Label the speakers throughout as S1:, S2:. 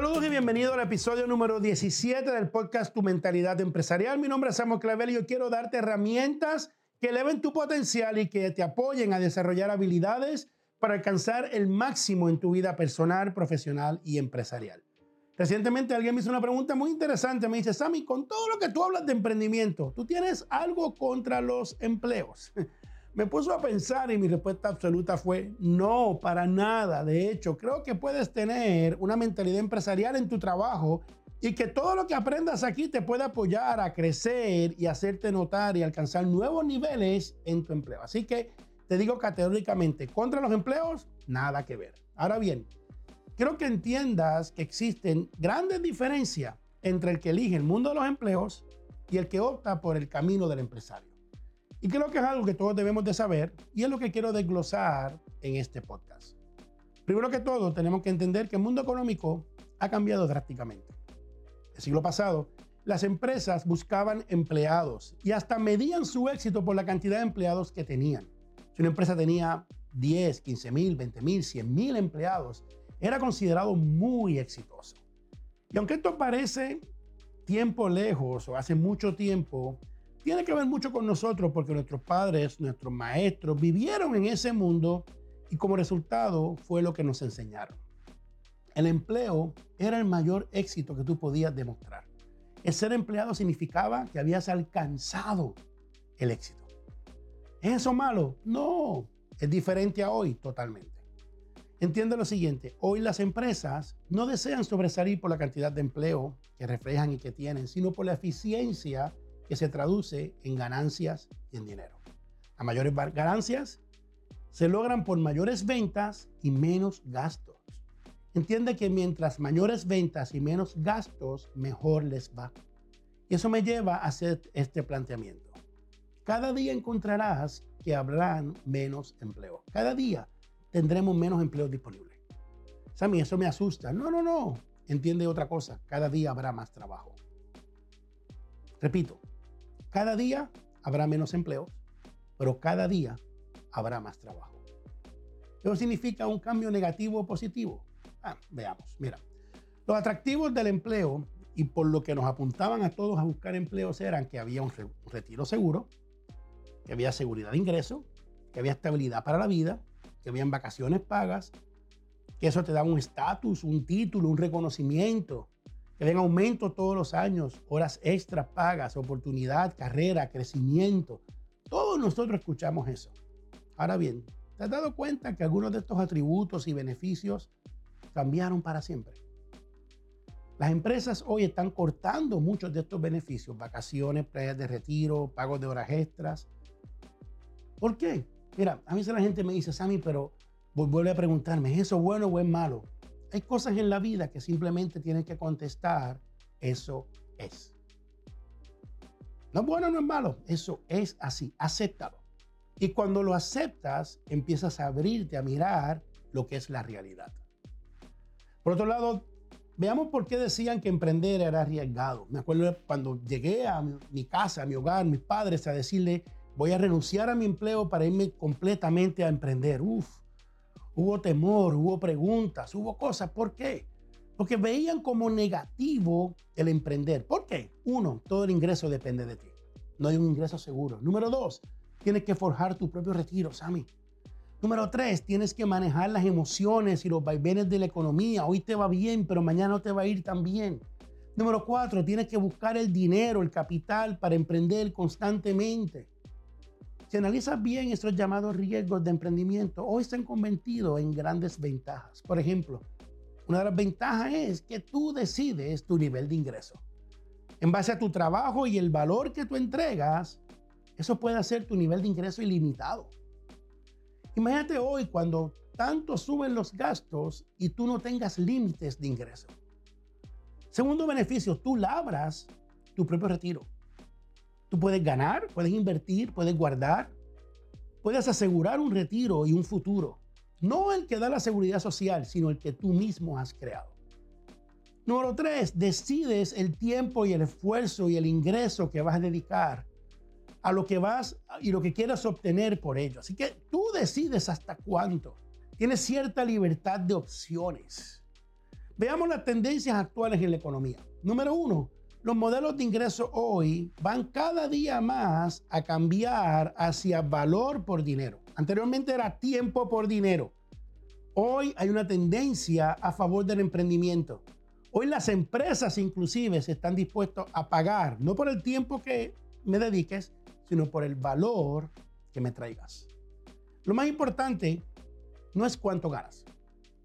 S1: Saludos y bienvenido al episodio número 17 del podcast Tu Mentalidad Empresarial. Mi nombre es Samuel Clavel y yo quiero darte herramientas que eleven tu potencial y que te apoyen a desarrollar habilidades para alcanzar el máximo en tu vida personal, profesional y empresarial. Recientemente alguien me hizo una pregunta muy interesante. Me dice, Sammy, con todo lo que tú hablas de emprendimiento, ¿tú tienes algo contra los empleos? Me puso a pensar y mi respuesta absoluta fue no, para nada. De hecho, creo que puedes tener una mentalidad empresarial en tu trabajo y que todo lo que aprendas aquí te puede apoyar a crecer y hacerte notar y alcanzar nuevos niveles en tu empleo. Así que te digo categóricamente, contra los empleos, nada que ver. Ahora bien, quiero que entiendas que existen grandes diferencias entre el que elige el mundo de los empleos y el que opta por el camino del empresario. Y creo que es algo que todos debemos de saber y es lo que quiero desglosar en este podcast. Primero que todo, tenemos que entender que el mundo económico ha cambiado drásticamente. El siglo pasado, las empresas buscaban empleados y hasta medían su éxito por la cantidad de empleados que tenían. Si una empresa tenía 10, 15 mil, 20 mil, 100 mil empleados, era considerado muy exitoso. Y aunque esto parece tiempo lejos o hace mucho tiempo, tiene que ver mucho con nosotros porque nuestros padres, nuestros maestros vivieron en ese mundo y como resultado fue lo que nos enseñaron. El empleo era el mayor éxito que tú podías demostrar. El ser empleado significaba que habías alcanzado el éxito. ¿Es eso malo? No, es diferente a hoy totalmente. Entiende lo siguiente, hoy las empresas no desean sobresalir por la cantidad de empleo que reflejan y que tienen, sino por la eficiencia que se traduce en ganancias y en dinero. Las mayores ganancias se logran por mayores ventas y menos gastos. Entiende que mientras mayores ventas y menos gastos, mejor les va. Y eso me lleva a hacer este planteamiento. Cada día encontrarás que habrán menos empleo. Cada día tendremos menos empleos disponibles. Sammy, eso me asusta. No, no, no. Entiende otra cosa. Cada día habrá más trabajo. Repito, cada día habrá menos empleos, pero cada día habrá más trabajo. ¿Eso significa un cambio negativo o positivo? Ah, veamos, mira. Los atractivos del empleo y por lo que nos apuntaban a todos a buscar empleos eran que había un retiro seguro, que había seguridad de ingreso, que había estabilidad para la vida, que habían vacaciones pagas, que eso te daba un estatus, un título, un reconocimiento, que den aumento todos los años, horas extras pagas, oportunidad, carrera, crecimiento. Todos nosotros escuchamos eso. Ahora bien, ¿te has dado cuenta que algunos de estos atributos y beneficios cambiaron para siempre? Las empresas hoy están cortando muchos de estos beneficios, vacaciones, playas de retiro, pagos de horas extras. ¿Por qué? Mira, a mí la gente me dice, Sammy, pero vuelve a preguntarme, ¿es eso bueno o es malo? Hay cosas en la vida que simplemente tienen que contestar, eso es. No es bueno, no es malo, eso es así, acéptalo. Y cuando lo aceptas, empiezas a abrirte a mirar lo que es la realidad. Por otro lado, veamos por qué decían que emprender era arriesgado. Me acuerdo cuando llegué a mi casa, a mi hogar, mis padres, a decirle, voy a renunciar a mi empleo para irme completamente a emprender. Uf, hubo temor, hubo preguntas, hubo cosas. ¿Por qué? Porque veían como negativo el emprender. ¿Por qué? Uno, todo el ingreso depende de ti. No hay un ingreso seguro. Número dos, tienes que forjar tu propio retiro, Sammy. Número tres, tienes que manejar las emociones y los vaivenes de la economía. Hoy te va bien, pero mañana no te va a ir tan bien. Número cuatro, tienes que buscar el dinero, el capital para emprender constantemente. Si analizas bien estos llamados riesgos de emprendimiento, hoy están convertidos en grandes ventajas. Por ejemplo, una de las ventajas es que tú decides tu nivel de ingreso. En base a tu trabajo y el valor que tú entregas, eso puede ser tu nivel de ingreso ilimitado. Imagínate hoy cuando tanto suben los gastos y tú no tengas límites de ingreso. Segundo beneficio, tú labras tu propio retiro. Tú puedes ganar, puedes invertir, puedes guardar, puedes asegurar un retiro y un futuro. No el que da la seguridad social, sino el que tú mismo has creado. Número tres, decides el tiempo y el esfuerzo y el ingreso que vas a dedicar a lo que vas y lo que quieras obtener por ello. Así que tú decides hasta cuánto. Tienes cierta libertad de opciones. Veamos las tendencias actuales en la economía. Número uno, los modelos de ingreso hoy van cada día más a cambiar hacia valor por dinero. Anteriormente era tiempo por dinero. Hoy hay una tendencia a favor del emprendimiento. Hoy las empresas inclusive se están dispuestos a pagar, no por el tiempo que me dediques, sino por el valor que me traigas. Lo más importante no es cuánto ganas.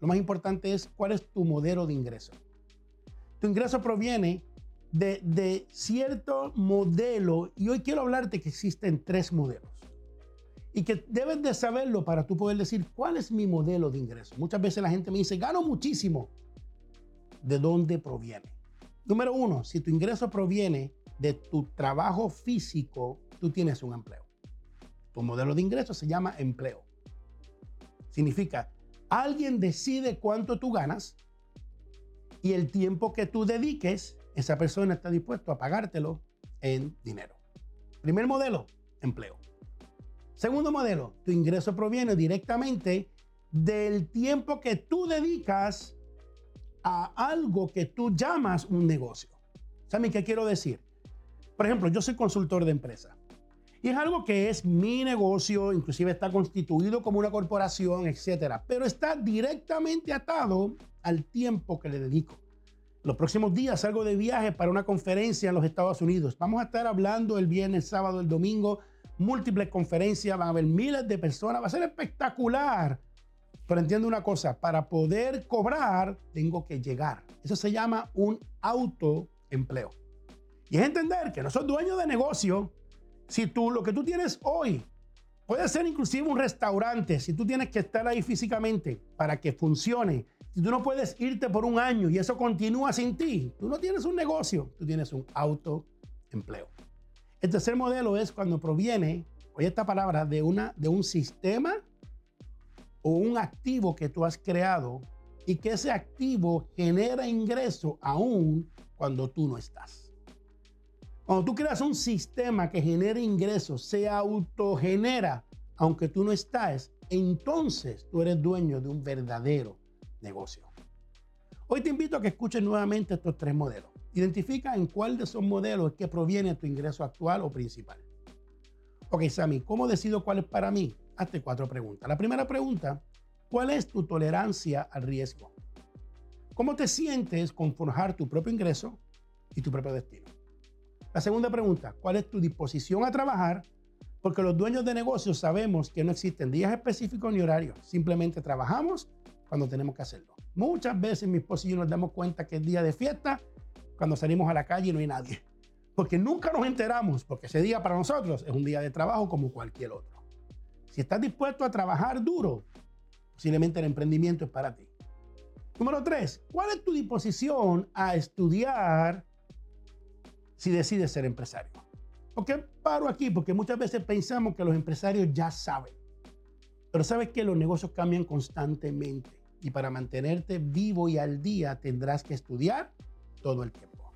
S1: Lo más importante es cuál es tu modelo de ingreso. Tu ingreso proviene de, cierto modelo y hoy quiero hablarte que existen tres modelos y que debes de saberlo para tú poder decir cuál es mi modelo de ingreso. Muchas veces la gente me dice, gano muchísimo. ¿De dónde proviene? Número uno, si tu ingreso proviene de tu trabajo físico, tú tienes un empleo. Tu modelo de ingreso se llama empleo. Significa, alguien decide cuánto tú ganas y el tiempo que tú dediques, esa persona está dispuesto a pagártelo en dinero. Primer modelo, empleo. Segundo modelo, tu ingreso proviene directamente del tiempo que tú dedicas a algo que tú llamas un negocio. ¿Saben qué quiero decir? Por ejemplo, yo soy consultor de empresa. Y es algo que es mi negocio, inclusive está constituido como una corporación, etcétera, pero está directamente atado al tiempo que le dedico. Los próximos días salgo de viaje para una conferencia en los Estados Unidos. Vamos a estar hablando el viernes, sábado, el domingo múltiples conferencias, van a haber miles de personas, va a ser espectacular. Pero entiendo una cosa, para poder cobrar tengo que llegar. Eso se llama un autoempleo. Y es entender que no sos dueño de negocio. Si tú lo que tú tienes hoy puede ser inclusive un restaurante, si tú tienes que estar ahí físicamente para que funcione, si tú no puedes irte por un año y eso continúa sin ti, tú no tienes un negocio, tú tienes un autoempleo. El tercer modelo es cuando proviene, oye esta palabra, de, una, de un sistema o un activo que tú has creado y que ese activo genera ingreso aún cuando tú no estás. Cuando tú creas un sistema que genera ingresos, se autogenera aunque tú no estás, entonces tú eres dueño de un verdadero negocio. Hoy te invito a que escuches nuevamente estos tres modelos. Identifica en cuál de esos modelos es que proviene tu ingreso actual o principal. Ok, Sammy, ¿cómo decido cuál es para mí? Hazte cuatro preguntas. La primera pregunta, ¿cuál es tu tolerancia al riesgo? ¿Cómo te sientes con forjar tu propio ingreso y tu propio destino? La segunda pregunta, ¿cuál es tu disposición a trabajar? Porque los dueños de negocios sabemos que no existen días específicos ni horarios. Simplemente trabajamos cuando tenemos que hacerlo. Muchas veces mi esposo y yo nos damos cuenta que es día de fiesta cuando salimos a la calle y no hay nadie. Porque nunca nos enteramos, porque ese día para nosotros es un día de trabajo como cualquier otro. Si estás dispuesto a trabajar duro, posiblemente el emprendimiento es para ti. Número tres, ¿cuál es tu disposición a estudiar si decides ser empresario? ¿Por qué paro aquí? Porque muchas veces pensamos que los empresarios ya saben. Pero sabes que los negocios cambian constantemente y para mantenerte vivo y al día tendrás que estudiar todo el tiempo.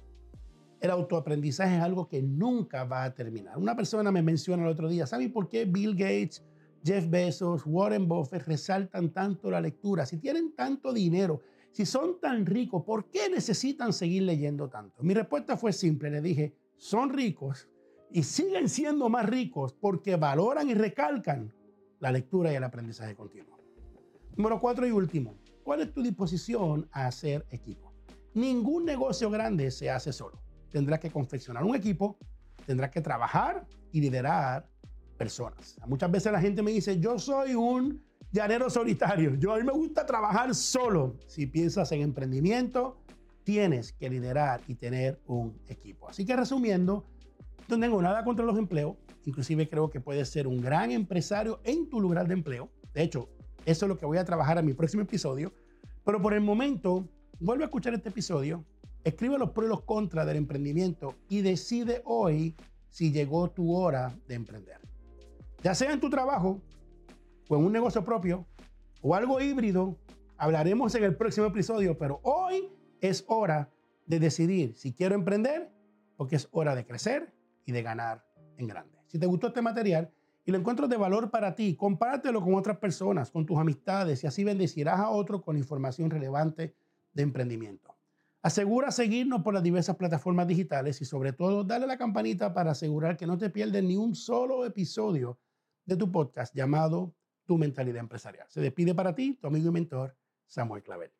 S1: El autoaprendizaje es algo que nunca va a terminar. Una persona me menciona el otro día, ¿sabe por qué Bill Gates, Jeff Bezos, Warren Buffett resaltan tanto la lectura? Si tienen tanto dinero, si son tan ricos, ¿por qué necesitan seguir leyendo tanto? Mi respuesta fue simple, le dije, son ricos y siguen siendo más ricos porque valoran y recalcan la lectura y el aprendizaje continuo. Número cuatro y último, ¿cuál es tu disposición a hacer equipo? Ningún negocio grande se hace solo. Tendrás que confeccionar un equipo, tendrás que trabajar y liderar personas. Muchas veces la gente me dice, yo soy un llanero solitario, yo a mí me gusta trabajar solo. Si piensas en emprendimiento, tienes que liderar y tener un equipo. Así que resumiendo, no tengo nada contra los empleos, inclusive creo que puedes ser un gran empresario en tu lugar de empleo. De hecho, eso es lo que voy a trabajar en mi próximo episodio. Pero por el momento, vuelve a escuchar este episodio, escribe los pros y los contras del emprendimiento y decide hoy si llegó tu hora de emprender. Ya sea en tu trabajo o en un negocio propio o algo híbrido, hablaremos en el próximo episodio, pero hoy es hora de decidir si quiero emprender porque es hora de crecer y de ganar en grande. Si te gustó este material y lo encuentro de valor para ti, compártelo con otras personas, con tus amistades y así bendecirás a otro con información relevante de emprendimiento. Asegura seguirnos por las diversas plataformas digitales y sobre todo dale a la campanita para asegurar que no te pierdes ni un solo episodio de tu podcast llamado Tu Mentalidad Empresarial. Se despide para ti tu amigo y mentor Samuel Clavel.